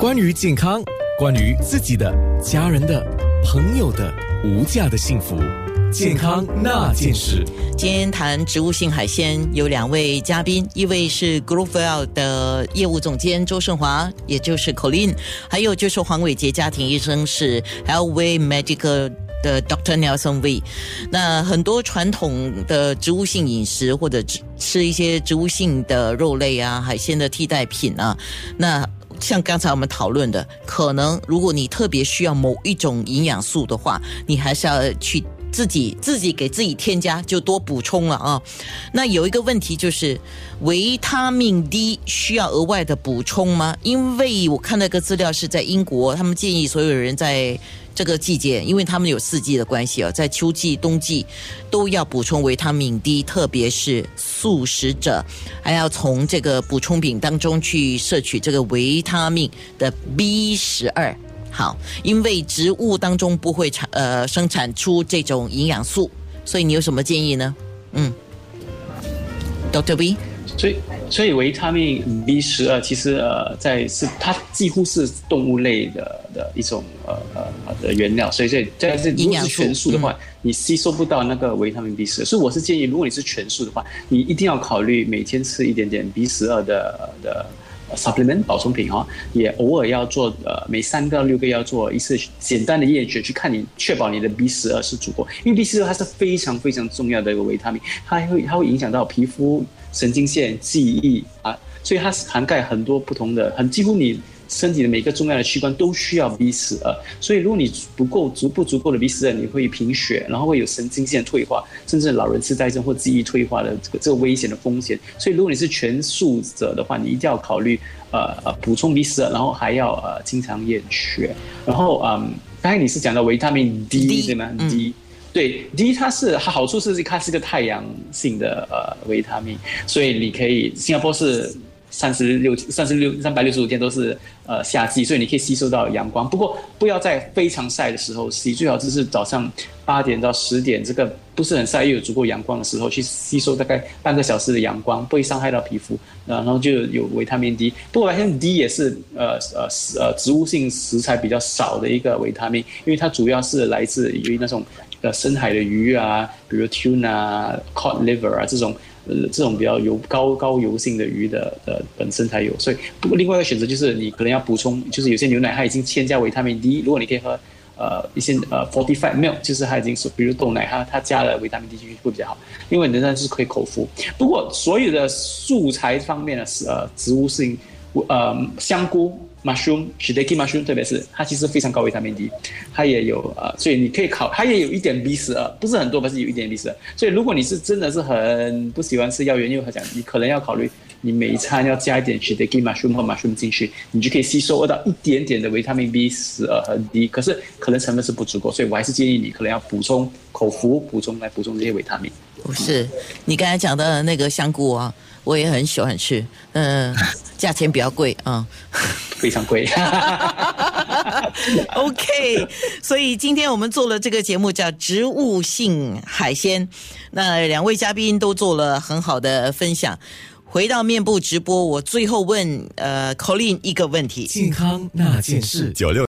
关于健康，关于自己的、家人的、朋友的无价的幸福，健康那件事。今天谈植物性海鲜，有两位嘉宾，一位是 grovell 的业务总监周胜华，也就是 Colin，还有就是黄伟杰家庭医生是 Healthway Medical 的 Dr. Nelson V。那很多传统的植物性饮食或者吃吃一些植物性的肉类啊、海鲜的替代品啊，那。像刚才我们讨论的，可能如果你特别需要某一种营养素的话，你还是要去自己自己给自己添加，就多补充了啊。那有一个问题就是，维他命 D 需要额外的补充吗？因为我看那个资料是在英国，他们建议所有人在这个季节，因为他们有四季的关系啊，在秋季、冬季都要补充维他命 D，特别是素食者，还要从这个补充品当中去摄取这个维他命的 B 十二。好，因为植物当中不会产呃生产出这种营养素，所以你有什么建议呢？嗯，Doctor V，所以，所以维他命 B 十二其实呃，在是它几乎是动物类的的一种呃呃的原料，所以这在这如果是全素的话，你吸收不到那个维他命 B 十二。所以我是建议，如果你是全素的话，你一定要考虑每天吃一点点 B 十二的的 supplement 保充品哈，也偶尔要做呃每三到六个要做一次简单的验血，去看你确保你的 B 十二是足够，因为 B 十二它是非常非常重要的一个维他命，它会它会影响到皮肤。神经线、记忆啊，所以它是涵盖很多不同的，很几乎你身体的每个重要的器官都需要 B 十二。所以如果你不够足不足够的 B 十二，你会贫血，然后会有神经线退化，甚至老人痴呆症或记忆退化的这个这个危险的风险。所以如果你是全素者的话，你一定要考虑呃呃补充 B 十二，然后还要呃经常验血。然后嗯，刚才你是讲到维他命 D 对吗？D。对，D 它是它好处是它是个太阳性的呃维他命，所以你可以新加坡是三十六三十六三百六十五天都是呃夏季，所以你可以吸收到阳光。不过不要在非常晒的时候吸，最好就是早上八点到十点这个不是很晒又有足够阳光的时候去吸收大概半个小时的阳光，不会伤害到皮肤，然后就有维他命 D。不过发现 D 也是呃呃呃植物性食材比较少的一个维他命，因为它主要是来自于那种。呃，深海的鱼啊，比如 tuna、cod liver 啊，这种这种比较油高高油性的鱼的呃本身才有。所以，不过另外一个选择就是你可能要补充，就是有些牛奶它已经添加维他命 D，如果你可以喝呃一些呃 fortified milk，就是它已经是比如豆奶它它加了维他命 D 进去会比较好，因为仍然是可以口服。不过所有的素材方面呢是呃植物性，呃香菇。Mushroom shitake mushroom，特别是它其实非常高维他命 D，它也有呃，所以你可以考，它也有一点 B 十二，不是很多，但是有一点 B 十二。所以如果你是真的是很不喜欢吃药源又很讲，你可能要考虑你每一餐要加一点 shitake mushroom 或 mushroom 进去，你就可以吸收到一点点的维他命 B 十二和 D。可是可能成分是不足够，所以我还是建议你可能要补充口服补充来补充这些维他命。不是，你刚才讲的那个香菇啊。我也很喜欢吃，嗯，价钱比较贵啊，非常贵。OK，所以今天我们做了这个节目叫植物性海鲜，那两位嘉宾都做了很好的分享。回到面部直播，我最后问呃 Colin 一个问题：健康那件事九六。